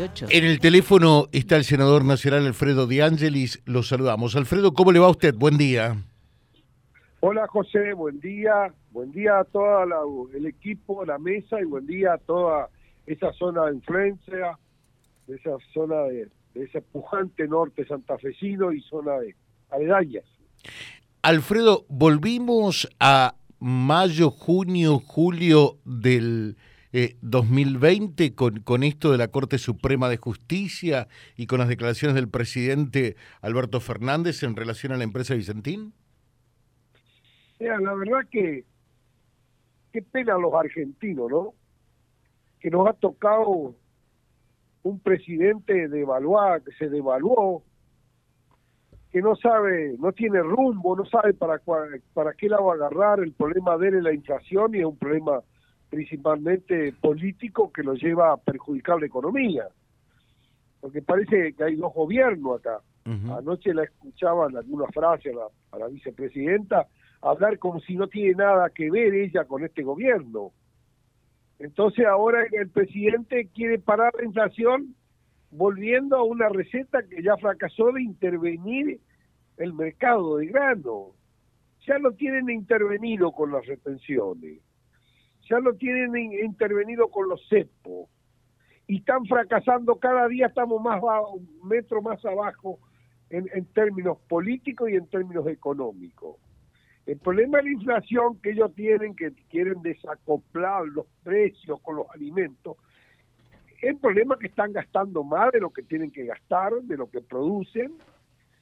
En el teléfono está el senador nacional Alfredo De Angelis. Lo saludamos. Alfredo, ¿cómo le va a usted? Buen día. Hola José, buen día. Buen día a todo el equipo, la mesa y buen día a toda esa zona de influencia, de esa zona de, ese pujante norte santafesino y zona de aledañas. Alfredo, volvimos a mayo, junio, julio del 2020 eh, con, con esto de la Corte Suprema de Justicia y con las declaraciones del presidente Alberto Fernández en relación a la empresa Vicentín? la verdad que qué pena los argentinos, ¿no? Que nos ha tocado un presidente devaluado, que se devaluó, que no sabe, no tiene rumbo, no sabe para, para qué la va a agarrar, el problema de él es la inflación y es un problema principalmente político que lo lleva a perjudicar la economía. Porque parece que hay dos gobiernos acá. Anoche la escuchaba en alguna frase a la, a la vicepresidenta hablar como si no tiene nada que ver ella con este gobierno. Entonces ahora el presidente quiere parar la inflación volviendo a una receta que ya fracasó de intervenir el mercado de grano. Ya lo tienen intervenido con las retenciones ya lo tienen intervenido con los CEPO. Y están fracasando cada día, estamos más un metro más abajo en, en términos políticos y en términos económicos. El problema de la inflación que ellos tienen, que quieren desacoplar los precios con los alimentos, el problema que están gastando más de lo que tienen que gastar, de lo que producen,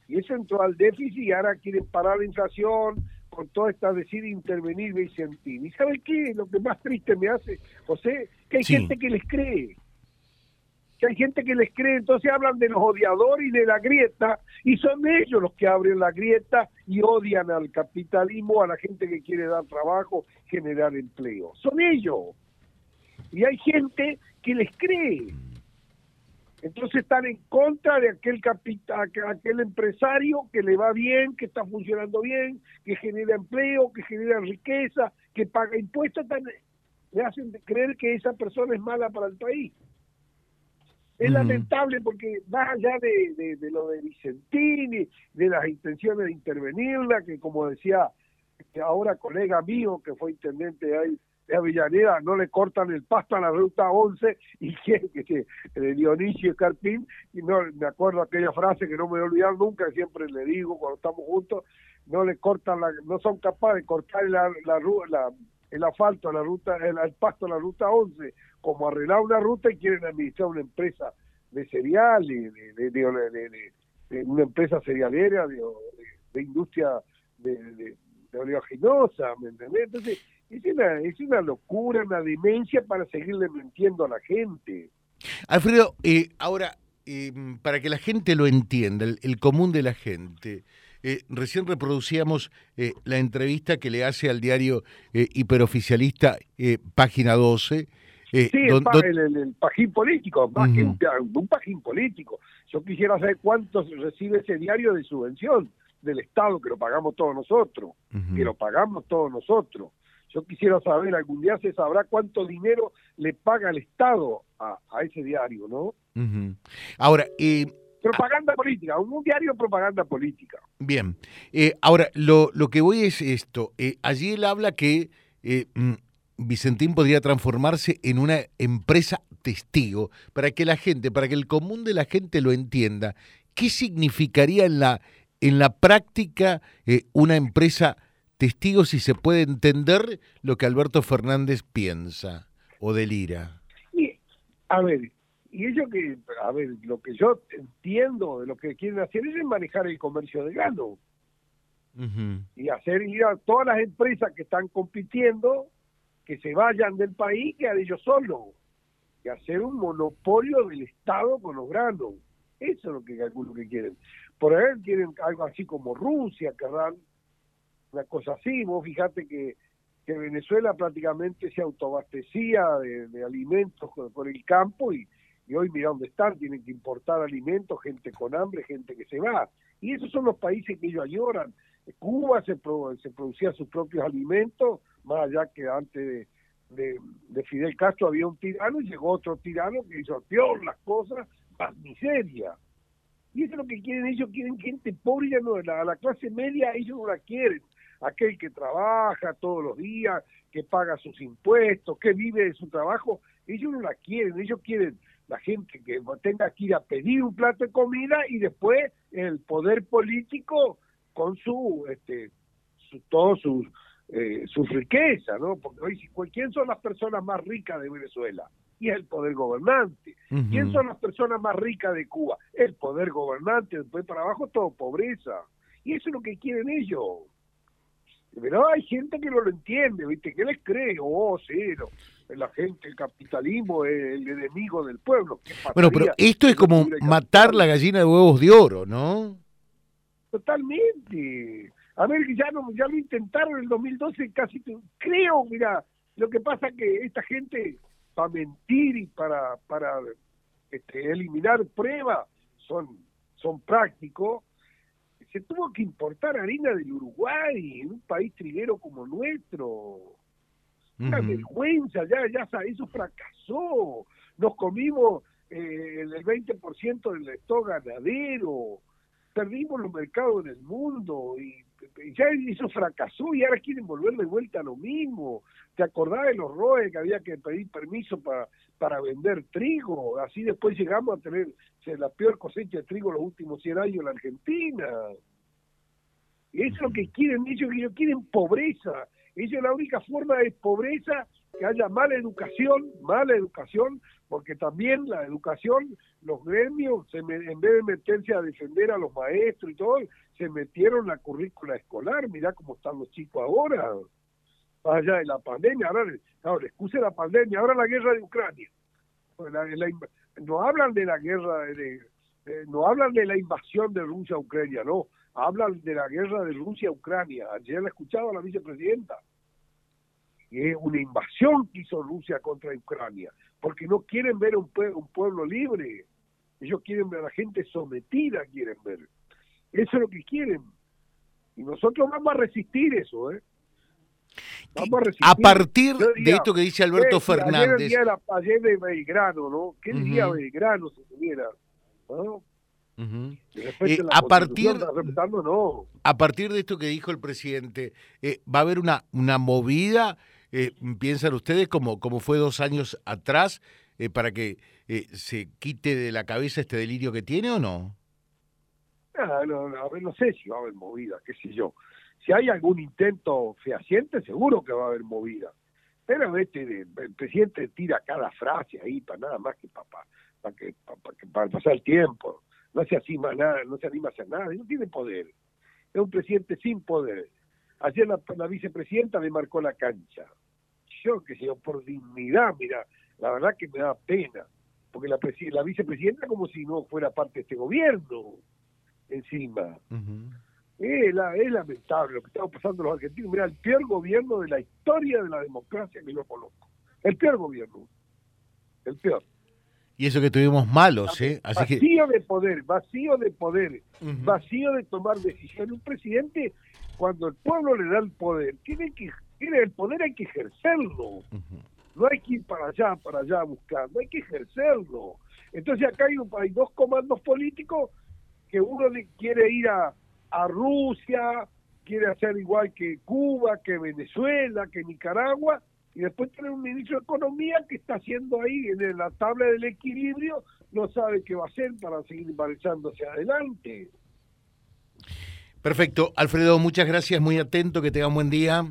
y eso entró al déficit y ahora quieren parar la inflación, toda esta decide intervenir Vicentín. ¿Y sabe qué? Lo que más triste me hace, José, que hay gente que les cree. Que hay gente que les cree, entonces hablan de los odiadores y de la grieta, y son ellos los que abren la grieta y odian al capitalismo, a la gente que quiere dar trabajo, generar empleo. Son ellos. Y hay gente que les cree. Entonces están en contra de aquel capital, aquel empresario que le va bien, que está funcionando bien, que genera empleo, que genera riqueza, que paga impuestos, le hacen creer que esa persona es mala para el país. Es lamentable porque más allá de, de, lo de Vicentini, de las intenciones de intervenirla, que como decía ahora colega mío que fue intendente ahí de Avellaneda no le cortan el pasto a la ruta 11 y que, que, de Dionisio Escarpín, y no me acuerdo aquella frase que no me voy a olvidar nunca, siempre le digo cuando estamos juntos, no le cortan la, no son capaces de cortar la, la, la el asfalto a la ruta, el, pasto a la ruta 11, como arreglar una ruta y quieren administrar una empresa de cereales, de, de, una empresa cerealera, de, industria de, oleaginosa, ¿me entendés? Entonces, es una, es una locura, una demencia para seguirle mintiendo a la gente. Alfredo, eh, ahora, eh, para que la gente lo entienda, el, común de la gente, eh, recién reproducíamos la entrevista que le hace al diario hiperoficialista Página 12. sí, el, pajín político, un, pajín político. Yo quisiera saber cuánto recibe ese diario de subvención del Estado, que lo pagamos todos nosotros, que lo pagamos todos nosotros. Yo quisiera saber, algún día se sabrá cuánto dinero le paga el Estado a, ese diario, ¿no? Ahora, eh, propaganda política, un, diario de propaganda política. Bien, eh, ahora, lo, lo que voy es esto. Eh, allí él habla que mm, Vicentín podría transformarse en una empresa testigo, para que la gente, para que el común de la gente lo entienda. ¿Qué significaría en la, en la práctica una empresa testigo si se puede entender lo que Alberto Fernández piensa o delira. a ver, y ello que, a ver, lo que yo entiendo de lo que quieren hacer es manejar el comercio de grano. Y hacer ir a todas las empresas que están compitiendo que se vayan del país, que a ellos solos. Y hacer un monopolio del Estado con los granos. Eso es lo que calculo que quieren. Por ahí quieren algo así como Rusia, querrán una cosa así. Vos fijate que, que Venezuela prácticamente se autoabastecía de, alimentos por, el campo y, y hoy mira dónde están, tienen que importar alimentos, gente con hambre, gente que se va. Y esos son los países que ellos añoran. Cuba se, se producía sus propios alimentos, más allá que antes de, Fidel Castro había un tirano y llegó otro tirano que hizo peor las cosas, más miseria. Y eso es lo que quieren ellos, quieren gente pobre, ya no, la, la clase media ellos no la quieren. Aquel que trabaja todos los días, que paga sus impuestos, que vive de su trabajo, ellos no la quieren, ellos quieren la gente que tenga que ir a pedir un plato de comida y después el poder político con su, este, su, todo sus eh, su riqueza, ¿no? Porque hoy, ¿quién son las personas más ricas de Venezuela? Y es el poder gobernante. ¿Quién son las personas más ricas de Cuba? El poder gobernante. Después para abajo todo pobreza. Y eso es lo que quieren ellos. Pero hay gente que no lo entiende, ¿viste? ¿Qué les cree? Oh, cero. La gente, el capitalismo es el enemigo del pueblo. Bueno, pero esto es como matar la gallina de huevos de oro, ¿no? Totalmente. A ver, ya, no, ya lo intentaron en el 2012 casi, creo, mira, lo que pasa que esta gente, para mentir y para, para este, eliminar pruebas, son, son prácticos, se tuvo que importar harina del Uruguay en un país triguero como nuestro. Una vergüenza, ya, ya eso fracasó. Nos comimos eh, el 20% del stock ganadero, perdimos los mercados en el mundo y ya eso fracasó y ahora quieren volver de vuelta a lo mismo. ¿Te acordás de los ROE que había que pedir permiso para, para vender trigo? Así después llegamos a tener la peor cosecha de trigo los últimos 100 años en la Argentina. Eso es lo que quieren ellos, ellos quieren pobreza. Ellos la única forma de pobreza que haya mala educación, mala educación, porque también la educación, los gremios, se en vez de meterse a defender a los maestros y todo, se metieron la currícula escolar, mirá cómo están los chicos ahora, allá de la pandemia, ahora, ahora excuse la pandemia, ahora la guerra de Ucrania. Pues no hablan de la guerra, de, no hablan de la invasión de Rusia a Ucrania, no, hablan de la guerra de Rusia a Ucrania. Ayer la escuchaba la vicepresidenta es una invasión que hizo Rusia contra Ucrania, porque no quieren ver un, un pueblo libre, ellos quieren ver a la gente sometida, quieren ver. Eso es lo que quieren. Y nosotros vamos a resistir eso, ¿eh? Vamos a, resistir. a partir de esto que dice Alberto Fernández. Ayer, día ayer de Belgrano, ¿no? ¿Qué Belgrano se tuviera? ¿no? Eh, a partir no. a partir de esto que dijo el presidente eh, va a haber una una movida eh, piensan ustedes como, como fue dos años atrás eh, para que eh, se quite de la cabeza este delirio que tiene o no? Ah, no, no, no sé si va a haber movida, qué sé yo. Si hay algún intento fehaciente, seguro que va a haber movida. Pero este, el presidente tira cada frase ahí para nada más que para, para, que, para, pasar el tiempo. No se anima nada, no se anima a hacer nada, no tiene poder. Es un presidente sin poder. Ayer la, vicepresidenta me marcó la cancha. Yo, que sé yo, por dignidad, mira, la verdad que me da pena, porque la, la vicepresidenta como si no fuera parte de este gobierno encima. es, lamentable lo que estamos pasando los argentinos. Mira, el peor gobierno de la historia de la democracia que yo conozco. El peor gobierno. El peor. Y eso que tuvimos malos, ¿eh? Así vacío de poder, vacío de poder, vacío de tomar decisiones. Un presidente cuando el pueblo le da el poder, tiene que tiene el poder hay que ejercerlo. No hay que ir para allá, para allá buscando, hay que ejercerlo. Entonces acá hay, un, hay dos comandos políticos que uno quiere ir a, a Rusia, quiere hacer igual que Cuba, que Venezuela, que Nicaragua, y después tiene un ministro de Economía que está haciendo ahí en la tabla del equilibrio, no sabe qué va a hacer para seguir marchando hacia adelante. Perfecto. Alfredo, muchas gracias, muy atento, que tengan buen día.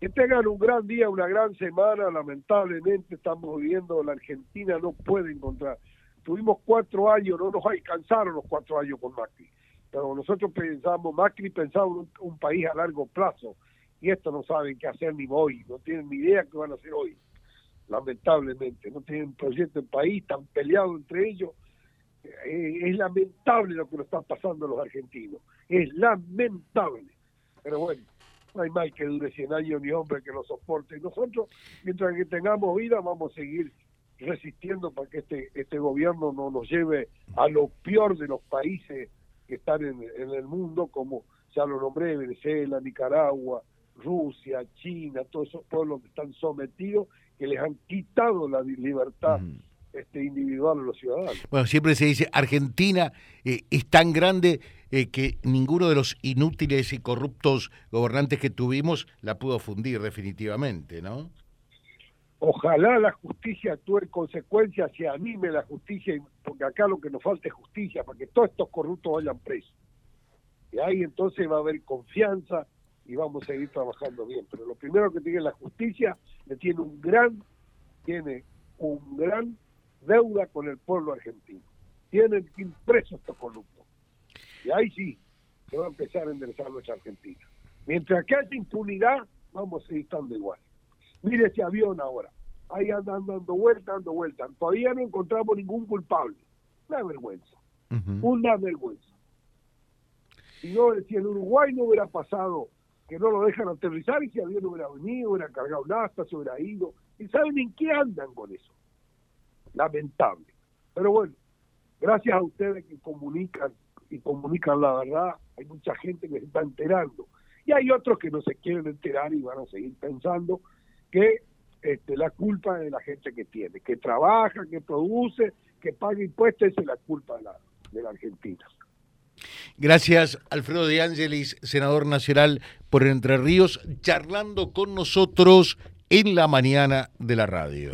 Que tengan un gran día, una gran semana. Lamentablemente estamos viviendo, la Argentina no puede encontrar. Tuvimos cuatro años, no nos alcanzaron los cuatro años con Macri. Pero nosotros pensamos, Macri pensaba en un, país a largo plazo. Y esto no saben qué hacer ni hoy, no tienen ni idea qué van a hacer hoy. Lamentablemente, no tienen proyecto en país, están peleados entre ellos eh, es lamentable lo que nos está pasando los argentinos. Es lamentable. Pero bueno, no hay mal que dure 100 años ni hombre que lo soporte. Y nosotros, mientras que tengamos vida, vamos a seguir resistiendo para que este, este gobierno no nos lleve a lo peor de los países que están en, el mundo, como ya lo nombré, Venezuela, Nicaragua, Rusia, China, todos esos pueblos que están sometidos, que les han quitado la libertad este, individual a los ciudadanos. Bueno, siempre se dice, Argentina eh, es tan grande eh, que ninguno de los inútiles y corruptos gobernantes que tuvimos la pudo fundir definitivamente, ¿no? Ojalá la justicia actúe en consecuencia, se anime la justicia, porque acá lo que nos falta es justicia, para que todos estos corruptos vayan presos. Y ahí entonces va a haber confianza y vamos a seguir trabajando bien. Pero lo primero que tiene la justicia, le tiene un gran, tiene un gran deuda con el pueblo argentino. Tienen que ir presos estos corruptos. Y ahí sí, se va a empezar a enderezar nuestra Argentina. Mientras que haya impunidad, vamos a seguir estando igual. Mire ese avión ahora. Ahí andan dando vueltas, dando vueltas. Todavía no encontramos ningún culpable. Una vergüenza. Una vergüenza. Si, no, si en Uruguay no hubiera pasado que no lo dejan aterrizar y si el avión hubiera venido, hubiera cargado nafta, se hubiera ido. ¿Y saben en qué andan con eso? Lamentable. Pero bueno, gracias a ustedes que comunican y comunican la verdad, hay mucha gente que se está enterando. Y hay otros que no se quieren enterar y van a seguir pensando que este, la culpa es de la gente que tiene, que trabaja, que produce, que paga impuestos, esa es la culpa de la, de la Argentina. Gracias, Alfredo de Ángelis, senador nacional por Entre Ríos, charlando con nosotros en la mañana de la radio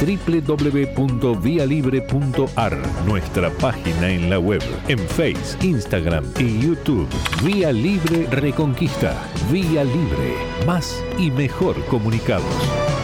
www.vialibre.ar, nuestra página en la web, en Face, Instagram y YouTube. Vía Libre Reconquista. Vía Libre. Más y mejor comunicados.